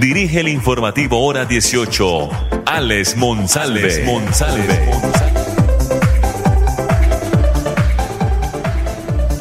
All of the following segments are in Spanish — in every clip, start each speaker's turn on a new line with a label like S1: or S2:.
S1: dirige el informativo Hora 18, Alex Monsalve.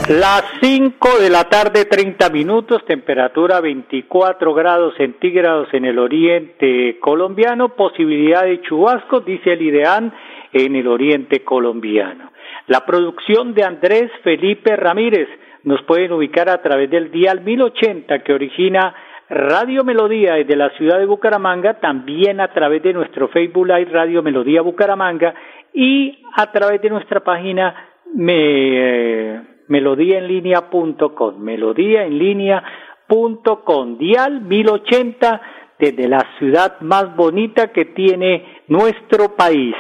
S2: Las 5 de la tarde, 30 minutos, temperatura 24 grados centígrados en el oriente colombiano, posibilidad de chubascos, dice el IDEAN, en el oriente colombiano. La producción de Andrés Felipe Ramírez nos pueden ubicar a través del dial 1080 que origina Radio Melodía desde la ciudad de Bucaramanga, también a través de nuestro Facebook Live Radio Melodía Bucaramanga y a través de nuestra página me, eh, melodíaenlínea.com, melodíaenlínea.com, dial 1080 desde la ciudad más bonita que tiene nuestro país.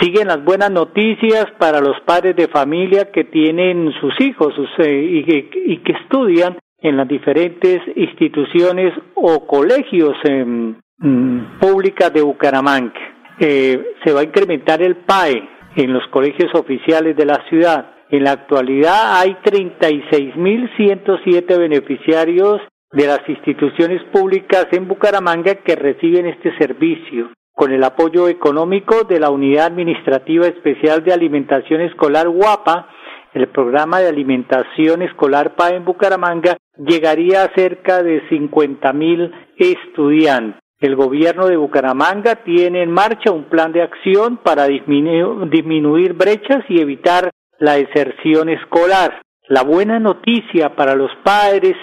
S2: Siguen las buenas noticias para los padres de familia que tienen sus hijos eh, y que estudian en las diferentes instituciones o colegios em, mm, públicas de Bucaramanga. Eh, se va a incrementar el PAE en los colegios oficiales de la ciudad. En la actualidad hay 36.107 beneficiarios de las instituciones públicas en Bucaramanga que reciben este servicio con el apoyo económico de la Unidad Administrativa Especial de Alimentación Escolar UAPA el programa de alimentación escolar PA en Bucaramanga llegaría a cerca de 50 mil estudiantes. El gobierno de Bucaramanga tiene en marcha un plan de acción para disminuir brechas y evitar la deserción escolar. La buena noticia para los padres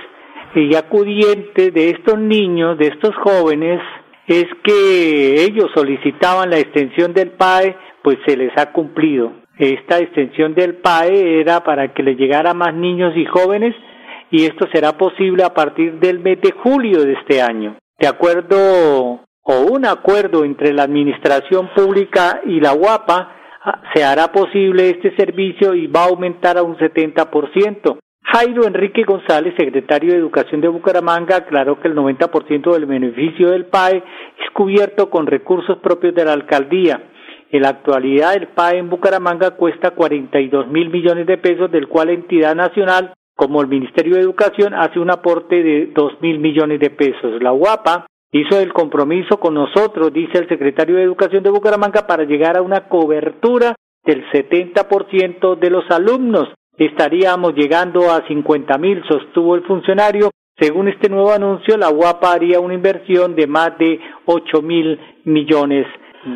S2: y acudientes de estos niños, de estos jóvenes, es que ellos solicitaban la extensión del PAE, pues se les ha cumplido. Esta extensión del PAE era para que le llegara más niños y jóvenes y esto será posible a partir del mes de julio de este año. De acuerdo o un acuerdo entre la Administración Pública y la UAPA, ah, se hará posible este servicio y va a aumentar a un 70%. Jairo Enrique González, secretario de Educación de Bucaramanga, aclaró que el 90% del beneficio del PAE es cubierto con recursos propios de la alcaldía. En la actualidad, el PAE en Bucaramanga cuesta 42 mil millones de pesos, del cual la entidad nacional, como el Ministerio de Educación, hace un aporte de 2 mil millones de pesos. La UAPA hizo el compromiso con nosotros, dice el secretario de Educación de Bucaramanga, para llegar a una cobertura del 70% de los alumnos. Estaríamos llegando a 50 mil, sostuvo el funcionario. Según este nuevo anuncio, la UAPA haría una inversión de más de 8 mil millones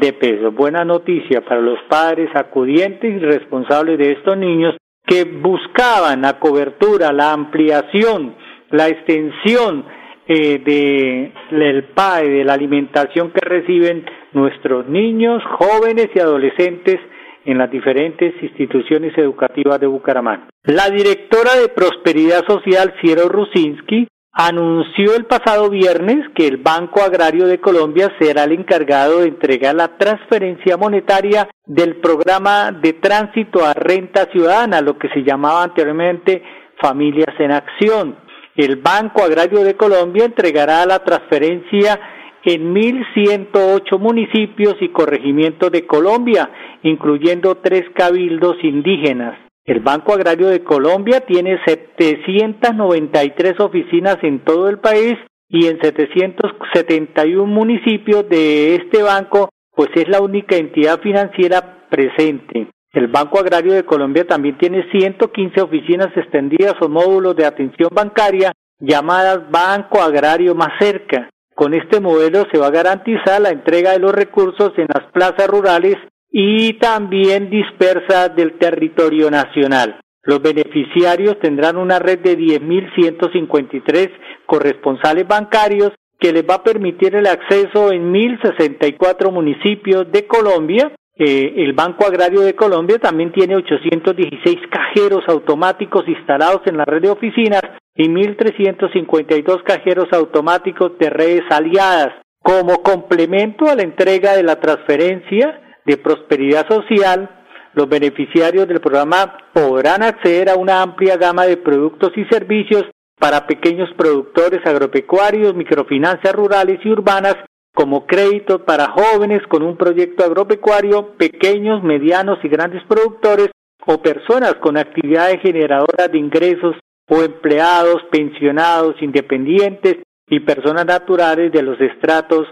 S2: de pesos. Buena noticia para los padres acudientes y responsables de estos niños que buscaban la cobertura, la ampliación, la extensión eh, de, del PAE, de la alimentación que reciben nuestros niños, jóvenes y adolescentes en las diferentes instituciones educativas de Bucaramanga. La directora de Prosperidad Social, Ciero Rusinski, anunció el pasado viernes que el Banco Agrario de Colombia será el encargado de entregar la transferencia monetaria del programa de tránsito a renta ciudadana, lo que se llamaba anteriormente Familias en Acción. El Banco Agrario de Colombia entregará la transferencia en 1.108 municipios y corregimientos de Colombia, incluyendo tres cabildos indígenas. El Banco Agrario de Colombia tiene 793 oficinas en todo el país y en 771 municipios de este banco, pues es la única entidad financiera presente. El Banco Agrario de Colombia también tiene 115 oficinas extendidas o módulos de atención bancaria llamadas Banco Agrario más cerca. Con este modelo se va a garantizar la entrega de los recursos en las plazas rurales y también dispersa del territorio nacional. Los beneficiarios tendrán una red de 10.153 corresponsales bancarios que les va a permitir el acceso en 1.064 municipios de Colombia. Eh, el Banco Agrario de Colombia también tiene 816 cajeros automáticos instalados en la red de oficinas y 1.352 cajeros automáticos de redes aliadas Como complemento a la entrega de la transferencia de prosperidad social, los beneficiarios del programa podrán acceder a una amplia gama de productos y servicios para pequeños productores agropecuarios, microfinanzas rurales y urbanas, como créditos para jóvenes con un proyecto agropecuario, pequeños, medianos y grandes productores o personas con actividades generadoras de ingresos o empleados, pensionados, independientes y personas naturales de los estratos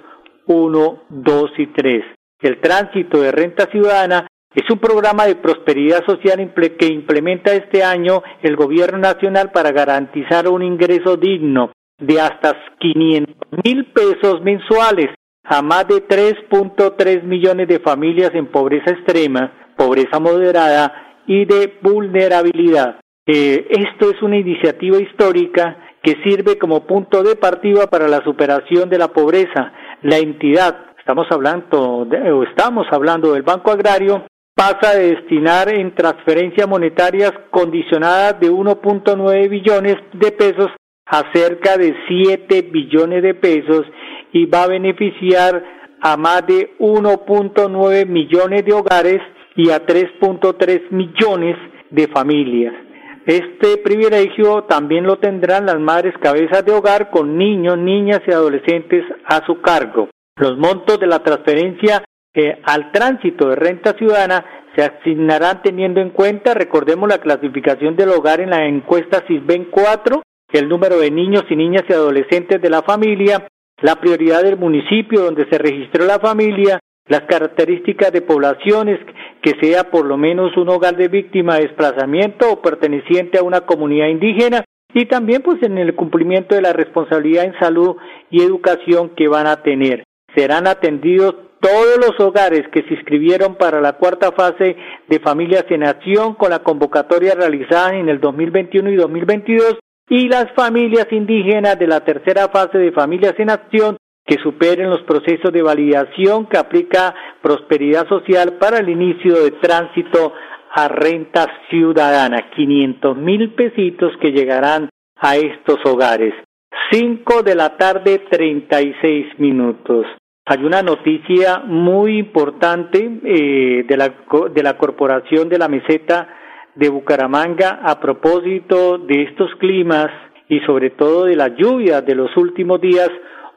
S2: 1, 2 y 3. El tránsito de renta ciudadana es un programa de prosperidad social que implementa este año el Gobierno Nacional para garantizar un ingreso digno de hasta 500 mil pesos mensuales a más de 3.3 millones de familias en pobreza extrema, pobreza moderada y de vulnerabilidad. Eh, esto es una iniciativa histórica que sirve como punto de partida para la superación de la pobreza. La entidad, estamos hablando, de, o estamos hablando del Banco Agrario, pasa a destinar en transferencias monetarias condicionadas de 1.9 billones de pesos a cerca de 7 billones de pesos y va a beneficiar a más de 1.9 millones de hogares y a 3.3 millones de familias. Este privilegio también lo tendrán las madres cabezas de hogar con niños, niñas y adolescentes a su cargo. Los montos de la transferencia al tránsito de renta ciudadana se asignarán teniendo en cuenta, recordemos la clasificación del hogar en la encuesta CISBEN 4, el número de niños y niñas y adolescentes de la familia, la prioridad del municipio donde se registró la familia, las características de poblaciones, que sea por lo menos un hogar de víctima de desplazamiento o perteneciente a una comunidad indígena, y también pues en el cumplimiento de la responsabilidad en salud y educación que van a tener. Serán atendidos todos los hogares que se inscribieron para la cuarta fase de Familias en Acción con la convocatoria realizada en el 2021 y 2022 y las familias indígenas de la tercera fase de Familias en Acción que superen los procesos de validación que aplica Prosperidad Social para el inicio de tránsito a renta ciudadana, 500 mil pesitos que llegarán a estos hogares. 5 de la tarde, 36 minutos. Hay una noticia muy importante eh, de, la, de la Corporación de la Meseta de Bucaramanga a propósito de estos climas y sobre todo de las lluvias de los últimos días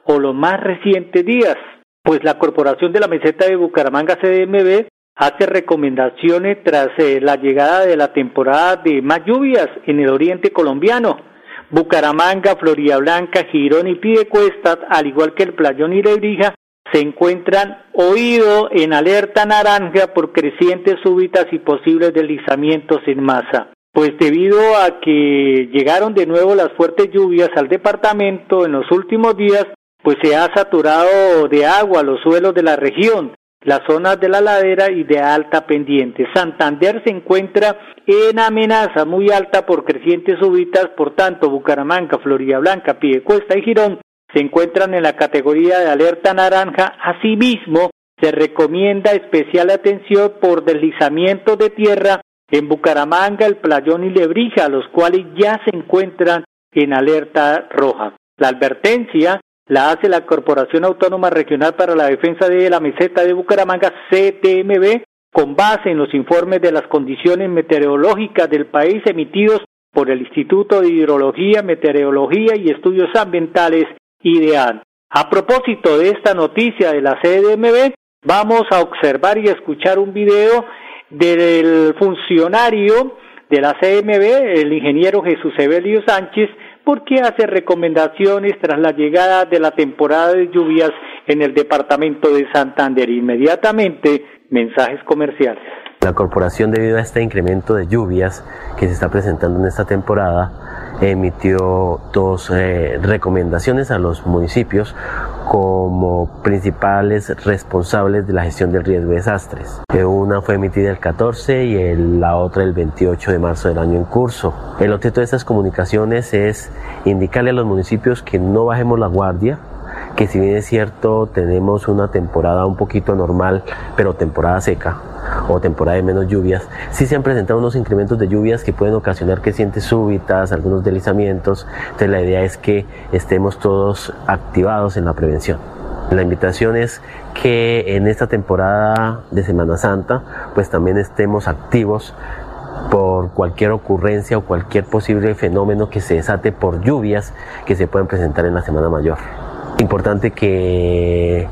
S2: o los más recientes días. Pues la Corporación de la Meseta de Bucaramanga CDMB hace recomendaciones tras eh, la llegada de la temporada de más lluvias en el oriente colombiano. Bucaramanga, Florida Blanca, Girón y Pidecuestas, al igual que el Playón y Lebrija, se encuentran oído en alerta naranja por crecientes súbitas y posibles deslizamientos en masa. Pues debido a que llegaron de nuevo las fuertes lluvias al departamento en los últimos días, pues se ha saturado de agua los suelos de la región, las zonas de la ladera y de alta pendiente. Santander se encuentra en amenaza muy alta por crecientes súbitas, por tanto Bucaramanga, Florida Blanca, Piedecuesta y Girón se encuentran en la categoría de alerta naranja. Asimismo, se recomienda especial atención por deslizamiento de tierra en Bucaramanga, el Playón y Lebrija, los cuales ya se encuentran en alerta roja. La advertencia la hace la Corporación Autónoma Regional para la Defensa de la Meseta de Bucaramanga, CTMB, con base en los informes de las condiciones meteorológicas del país emitidos por el Instituto de Hidrología, Meteorología y Estudios Ambientales ideal. A propósito de esta noticia de la CDMB, vamos a observar y escuchar un video del funcionario de la CMB, el ingeniero Jesús Evelio Sánchez, porque hace recomendaciones tras la llegada de la temporada de lluvias en el departamento de Santander. Inmediatamente, mensajes comerciales.
S3: La corporación, debido a este incremento de lluvias que se está presentando en esta temporada, emitió dos eh, recomendaciones a los municipios como principales responsables de la gestión del riesgo de desastres. Eh, una fue emitida el 14 y la otra el 28 de marzo del año en curso. El objeto de estas comunicaciones es indicarle a los municipios que no bajemos la guardia, que si bien es cierto tenemos una temporada un poquito normal, pero temporada seca, o temporada de menos lluvias, sí se han presentado unos incrementos de lluvias que pueden ocasionar crecientes súbitas, algunos deslizamientos. Entonces la idea es que estemos todos activados en la prevención. La invitación es que en esta temporada de Semana Santa pues también estemos activos por cualquier ocurrencia o cualquier posible fenómeno que se desate por lluvias que se pueden presentar en la Semana Mayor. Importante que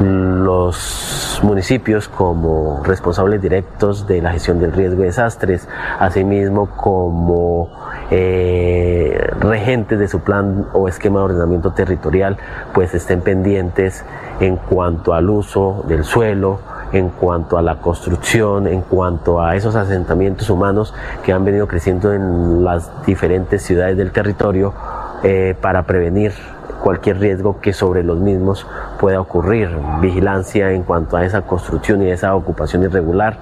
S3: los municipios como responsables directos de la gestión del riesgo de desastres, asimismo como eh, regentes de su plan o esquema de ordenamiento territorial, pues estén pendientes en cuanto al uso del suelo, en cuanto a la construcción, en cuanto a esos asentamientos humanos que han venido creciendo en las diferentes ciudades del territorio eh, para prevenir cualquier riesgo que sobre los mismos pueda ocurrir, vigilancia en cuanto a esa construcción y esa ocupación irregular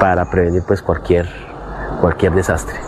S3: para prevenir pues cualquier, cualquier desastre.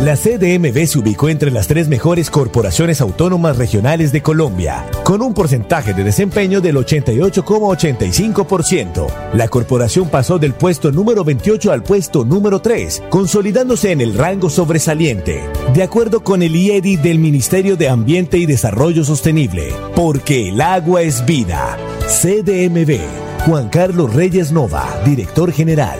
S4: La CDMV se ubicó entre las tres mejores corporaciones autónomas regionales de Colombia, con un porcentaje de desempeño del 88,85%. La corporación pasó del puesto número 28 al puesto número 3, consolidándose en el rango sobresaliente, de acuerdo con el IEDI del Ministerio de Ambiente y Desarrollo Sostenible, porque el agua es vida. CDMV, Juan Carlos Reyes Nova, director general.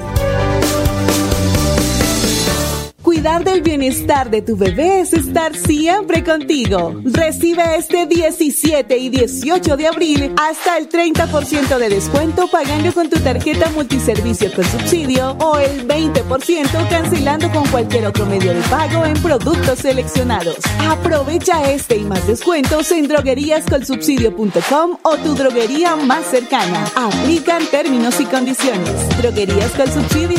S5: Cuidar del bienestar de tu bebé es estar siempre contigo. Recibe este 17 y 18 de abril hasta el 30% de descuento pagando con tu tarjeta multiservicio con subsidio o el 20% cancelando con cualquier otro medio de pago en productos seleccionados. Aprovecha este y más descuentos en drogueríascolsubsidio.com o tu droguería más cercana. Aplican términos y condiciones. Droguerías con subsidio,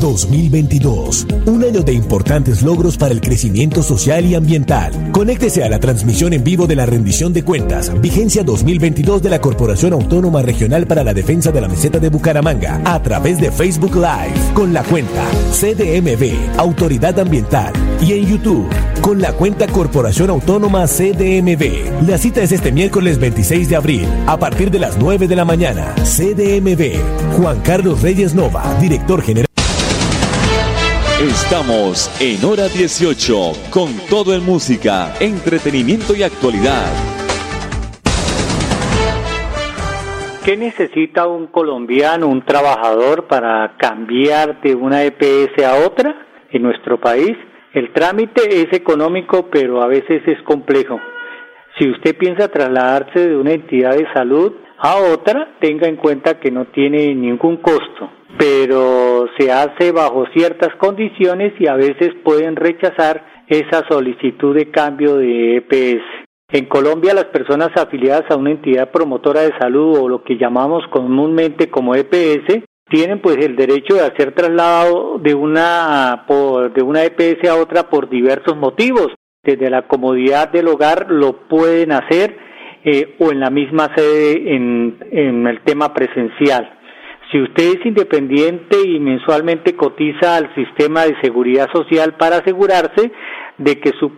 S4: 2022. Un año de importantes logros para el crecimiento social y ambiental. Conéctese a la transmisión en vivo de la rendición de cuentas, vigencia 2022 de la Corporación Autónoma Regional para la Defensa de la Meseta de Bucaramanga, a través de Facebook Live, con la cuenta CDMB, Autoridad Ambiental, y en YouTube, con la cuenta Corporación Autónoma CDMB. La cita es este miércoles 26 de abril, a partir de las 9 de la mañana. CDMB, Juan Carlos Reyes Nova, director general.
S1: Estamos en hora 18 con todo en música, entretenimiento y actualidad.
S2: ¿Qué necesita un colombiano, un trabajador para cambiar de una EPS a otra en nuestro país? El trámite es económico, pero a veces es complejo. Si usted piensa trasladarse de una entidad de salud a otra, tenga en cuenta que no tiene ningún costo pero se hace bajo ciertas condiciones y a veces pueden rechazar esa solicitud de cambio de EPS. En Colombia las personas afiliadas a una entidad promotora de salud o lo que llamamos comúnmente como EPS tienen pues el derecho de hacer traslado de una de una EPS a otra por diversos motivos. Desde la comodidad del hogar lo pueden hacer eh, o en la misma sede en el tema presencial. Si usted es independiente y mensualmente cotiza al sistema de seguridad social para asegurarse de que su,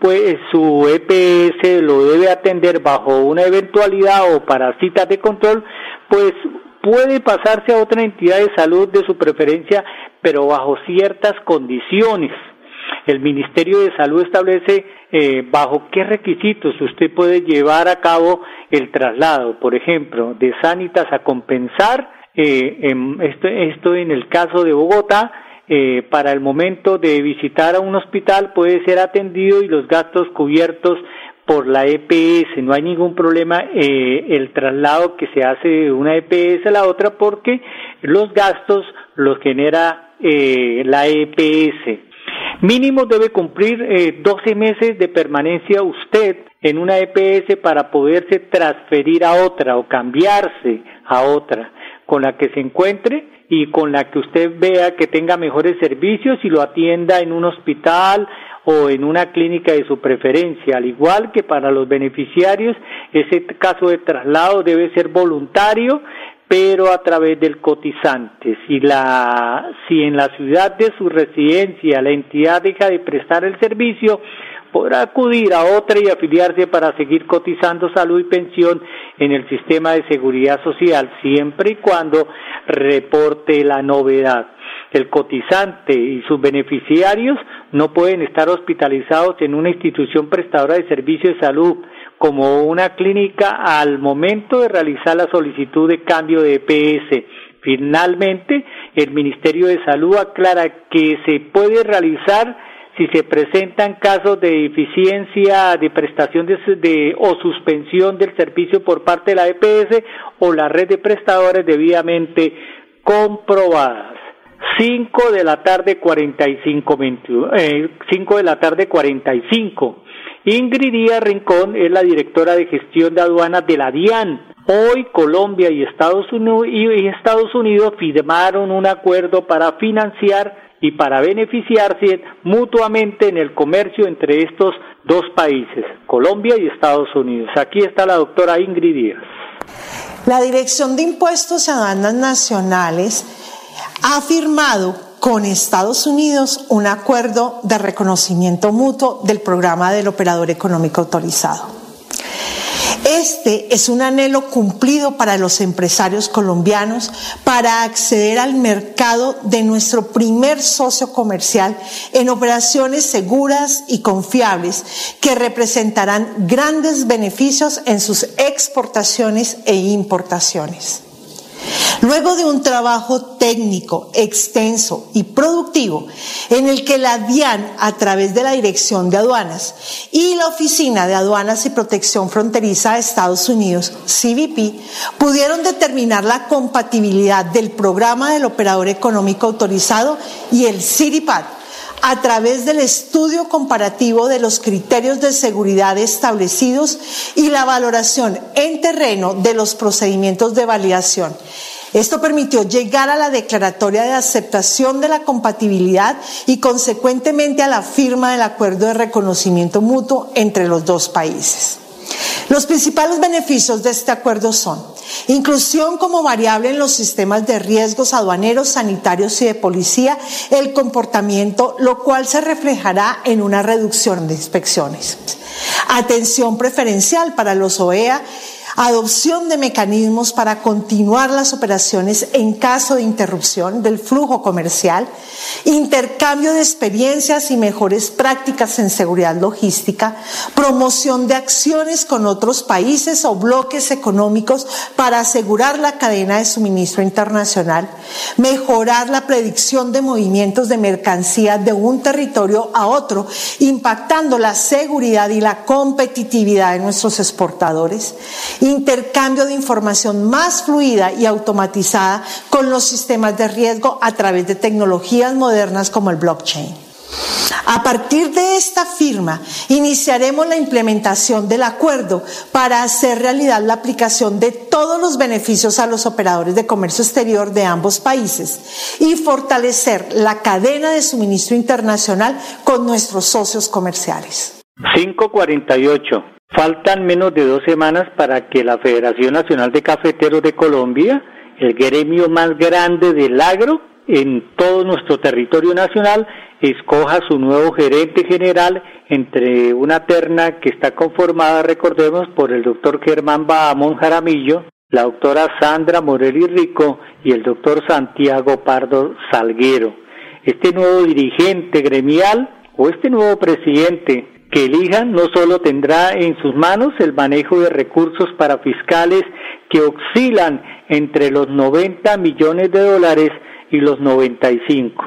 S2: su EPS lo debe atender bajo una eventualidad o para citas de control, pues puede pasarse a otra entidad de salud de su preferencia, pero bajo ciertas condiciones. El Ministerio de Salud establece eh, bajo qué requisitos usted puede llevar a cabo el traslado, por ejemplo, de Sanitas a compensar eh, esto, esto en el caso de Bogotá, eh, para el momento de visitar a un hospital puede ser atendido y los gastos cubiertos por la EPS, no hay ningún problema eh, el traslado que se hace de una EPS a la otra porque los gastos los genera eh, la EPS. Mínimo debe cumplir eh, 12 meses de permanencia usted en una EPS para poderse transferir a otra o cambiarse a otra con la que se encuentre y con la que usted vea que tenga mejores servicios y lo atienda en un hospital o en una clínica de su preferencia, al igual que para los beneficiarios, ese caso de traslado debe ser voluntario, pero a través del cotizante. Si la si en la ciudad de su residencia la entidad deja de prestar el servicio, podrá acudir a otra y afiliarse para seguir cotizando salud y pensión en el sistema de seguridad social, siempre y cuando reporte la novedad. El cotizante y sus beneficiarios no pueden estar hospitalizados en una institución prestadora de servicios de salud como una clínica al momento de realizar la solicitud de cambio de EPS. Finalmente, el Ministerio de Salud aclara que se puede realizar si se presentan casos de deficiencia de prestación de, o suspensión del servicio por parte de la EPS o la red de prestadores debidamente comprobadas. 5 de la tarde 45 eh, 5 de la tarde 45. Ingrid Díaz Rincón es la directora de gestión de aduanas de la DIAN. Hoy Colombia y Estados Unidos firmaron un acuerdo para financiar y para beneficiarse mutuamente en el comercio entre estos dos países, Colombia y Estados Unidos. Aquí está la doctora Ingrid Díaz.
S6: La Dirección de Impuestos y Aduanas Nacionales ha firmado con Estados Unidos un acuerdo de reconocimiento mutuo del programa del operador económico autorizado. Este es un anhelo cumplido para los empresarios colombianos para acceder al mercado de nuestro primer socio comercial en operaciones seguras y confiables que representarán grandes beneficios en sus exportaciones e importaciones. Luego de un trabajo técnico, extenso y productivo, en el que la DIAN, a través de la Dirección de Aduanas y la Oficina de Aduanas y Protección Fronteriza de Estados Unidos, CBP, pudieron determinar la compatibilidad del programa del operador económico autorizado y el CIRIPAD a través del estudio comparativo de los criterios de seguridad establecidos y la valoración en terreno de los procedimientos de validación. Esto permitió llegar a la declaratoria de aceptación de la compatibilidad y consecuentemente a la firma del acuerdo de reconocimiento mutuo entre los dos países. Los principales beneficios de este acuerdo son inclusión como variable en los sistemas de riesgos aduaneros, sanitarios y de policía, el comportamiento, lo cual se reflejará en una reducción de inspecciones. Atención preferencial para los OEA adopción de mecanismos para continuar las operaciones en caso de interrupción del flujo comercial, intercambio de experiencias y mejores prácticas en seguridad logística, promoción de acciones con otros países o bloques económicos para asegurar la cadena de suministro internacional, mejorar la predicción de movimientos de mercancía de un territorio a otro, impactando la seguridad y la competitividad de nuestros exportadores, intercambio de información más fluida y automatizada con los sistemas de riesgo a través de tecnologías modernas como el blockchain. A partir de esta firma, iniciaremos la implementación del acuerdo para hacer realidad la aplicación de todos los beneficios a los operadores de comercio exterior de ambos países y fortalecer la cadena de suministro internacional con nuestros socios comerciales.
S2: 548. Faltan menos de dos semanas para que la Federación Nacional de Cafeteros de Colombia, el gremio más grande del agro en todo nuestro territorio nacional, escoja su nuevo gerente general entre una terna que está conformada, recordemos, por el doctor Germán Bahamón Jaramillo, la doctora Sandra Morelli Rico y el doctor Santiago Pardo Salguero. Este nuevo dirigente gremial o este nuevo presidente que elijan no solo tendrá en sus manos el manejo de recursos para fiscales que oscilan entre los 90 millones de dólares y los 95,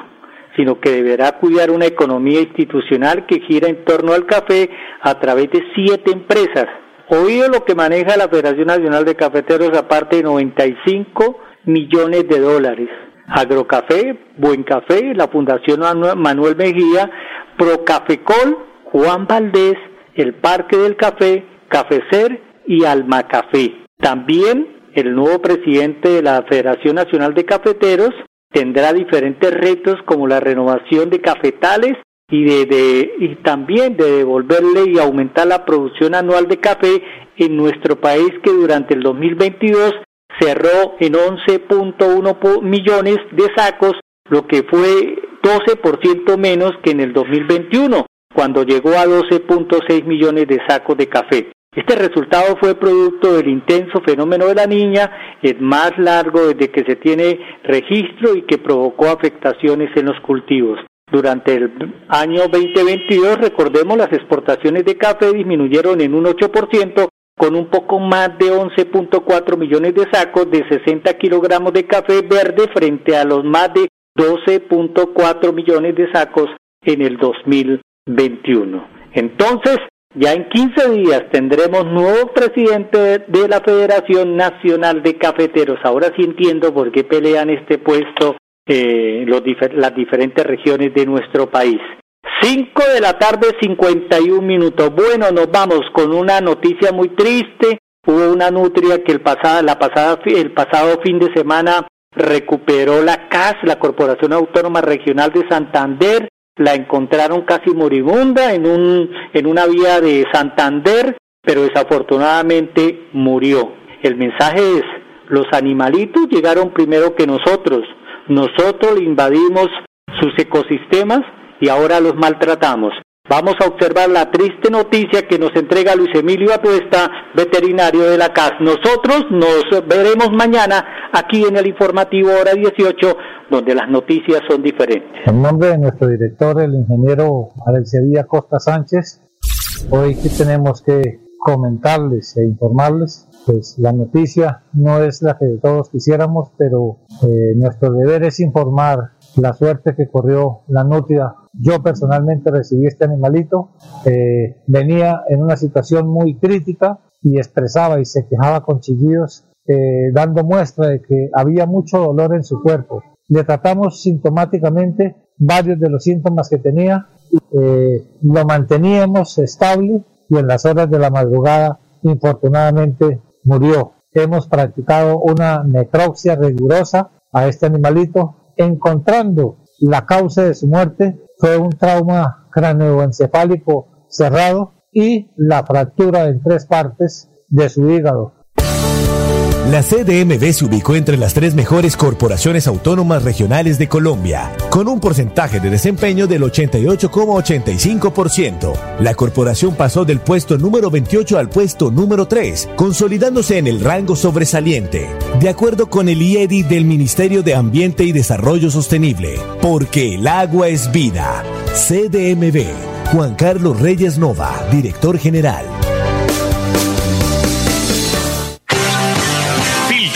S2: sino que deberá cuidar una economía institucional que gira en torno al café a través de siete empresas. Oído lo que maneja la Federación Nacional de Cafeteros, aparte de 95 millones de dólares. Agrocafé, Buen Café, la Fundación Manuel Mejía, Procafecol, Juan Valdés, el Parque del Café, Cafecer y Alma Café. También el nuevo presidente de la Federación Nacional de Cafeteros tendrá diferentes retos como la renovación de cafetales y, de, y también de devolverle y aumentar la producción anual de café en nuestro país que durante el 2022 cerró en 11.1 millones de sacos, lo que fue 12% menos que en el 2021, cuando llegó a 12.6 millones de sacos de café. Este resultado fue producto del intenso fenómeno de la niña, el más largo desde que se tiene registro y que provocó afectaciones en los cultivos. Durante el año 2022, recordemos, las exportaciones de café disminuyeron en un 8%, con un poco más de 11.4 millones de sacos de 60 kilogramos de café verde frente a los más de 12.4 millones de sacos en el 2021. Entonces, ya en 15 días tendremos nuevo presidente de la Federación Nacional de Cafeteros. Ahora sí entiendo por qué pelean este puesto eh, las diferentes regiones de nuestro país. 5 de la tarde, 51 minutos. Bueno, nos vamos con una noticia muy triste. Hubo una nutria que el, pasada, la pasada, el pasado fin de semana recuperó la CAS, la Corporación Autónoma Regional de Santander, la encontraron casi moribunda en, un, en una vía de Santander, pero desafortunadamente murió. El mensaje es, los animalitos llegaron primero que nosotros, nosotros invadimos sus ecosistemas y ahora los maltratamos. Vamos a observar la triste noticia que nos entrega Luis Emilio Atuesta, veterinario de la CAS. Nosotros nos veremos mañana aquí en el informativo hora 18, donde las noticias son diferentes.
S7: En nombre de nuestro director, el ingeniero Alexia Costa Sánchez, hoy que tenemos que comentarles e informarles, pues la noticia no es la que todos quisiéramos, pero eh, nuestro deber es informar la suerte que corrió la nutria. Yo personalmente recibí este animalito, eh, venía en una situación muy crítica y expresaba y se quejaba con chillidos, eh, dando muestra de que había mucho dolor en su cuerpo. Le tratamos sintomáticamente varios de los síntomas que tenía, eh, lo manteníamos estable y en las horas de la madrugada, infortunadamente, murió. Hemos practicado una necropsia rigurosa a este animalito encontrando la causa de su muerte fue un trauma craneoencefálico cerrado y la fractura en tres partes de su hígado.
S4: La CDMV se ubicó entre las tres mejores corporaciones autónomas regionales de Colombia, con un porcentaje de desempeño del 88,85%. La corporación pasó del puesto número 28 al puesto número 3, consolidándose en el rango sobresaliente, de acuerdo con el IEDI del Ministerio de Ambiente y Desarrollo Sostenible, porque el agua es vida. CDMV, Juan Carlos Reyes Nova, director general.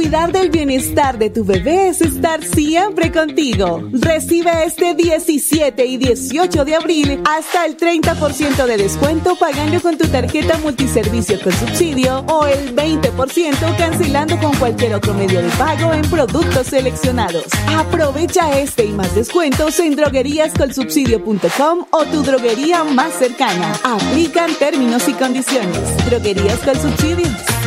S5: Cuidar del bienestar de tu bebé es estar siempre contigo. Recibe este 17 y 18 de abril hasta el 30% de descuento pagando con tu tarjeta multiservicio con subsidio o el 20% cancelando con cualquier otro medio de pago en productos seleccionados. Aprovecha este y más descuentos en drogueríascolsubsidio.com o tu droguería más cercana. Aplican términos y condiciones. Droguerías con subsidio,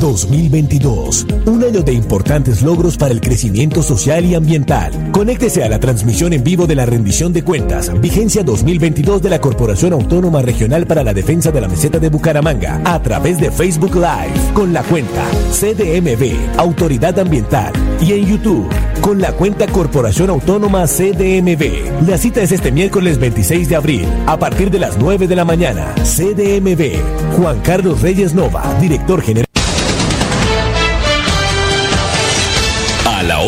S4: 2022, un año de importantes logros para el crecimiento social y ambiental. Conéctese a la transmisión en vivo de la rendición de cuentas, vigencia 2022 de la Corporación Autónoma Regional para la Defensa de la Meseta de Bucaramanga, a través de Facebook Live, con la cuenta CDMB, Autoridad Ambiental, y en YouTube, con la cuenta Corporación Autónoma CDMB. La cita es este miércoles 26 de abril, a partir de las 9 de la mañana. CDMB, Juan Carlos Reyes Nova, director general.